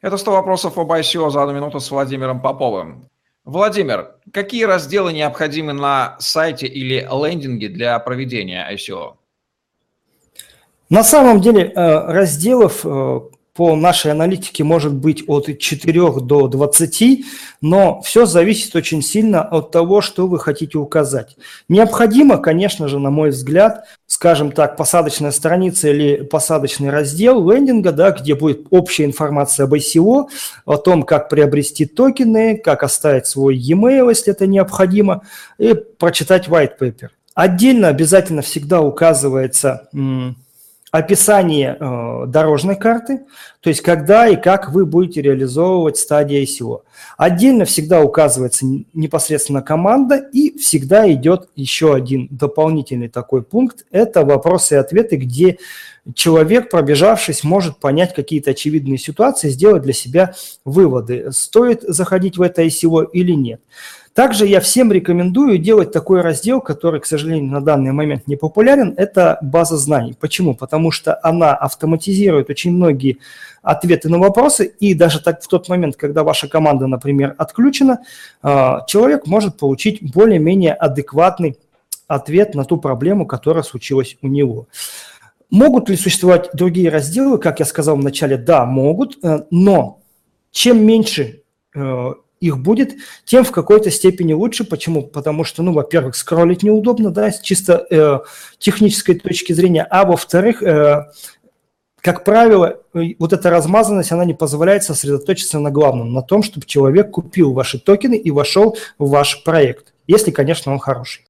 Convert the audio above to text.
Это 100 вопросов об ICO за одну минуту с Владимиром Поповым. Владимир, какие разделы необходимы на сайте или лендинге для проведения ICO? На самом деле э, разделов э, по нашей аналитике может быть от 4 до 20, но все зависит очень сильно от того, что вы хотите указать. Необходимо, конечно же, на мой взгляд, скажем так, посадочная страница или посадочный раздел лендинга, да, где будет общая информация об ICO, о том, как приобрести токены, как оставить свой e-mail, если это необходимо, и прочитать white paper. Отдельно обязательно всегда указывается описание э, дорожной карты, то есть когда и как вы будете реализовывать стадии ICO. Отдельно всегда указывается непосредственно команда и всегда идет еще один дополнительный такой пункт. Это вопросы и ответы, где человек, пробежавшись, может понять какие-то очевидные ситуации, сделать для себя выводы, стоит заходить в это ICO или нет. Также я всем рекомендую делать такой раздел, который, к сожалению, на данный момент не популярен, это база знаний. Почему? Потому что она автоматизирует очень многие ответы на вопросы, и даже так в тот момент, когда ваша команда, например, отключена, а, человек может получить более-менее адекватный ответ на ту проблему, которая случилась у него. Могут ли существовать другие разделы? Как я сказал в начале, да, могут, э, но чем меньше э, их будет, тем в какой-то степени лучше. Почему? Потому что, ну, во-первых, скроллить неудобно, да, с чисто э, технической точки зрения, а во-вторых, э, как правило, э, вот эта размазанность, она не позволяет сосредоточиться на главном, на том, чтобы человек купил ваши токены и вошел в ваш проект, если, конечно, он хороший.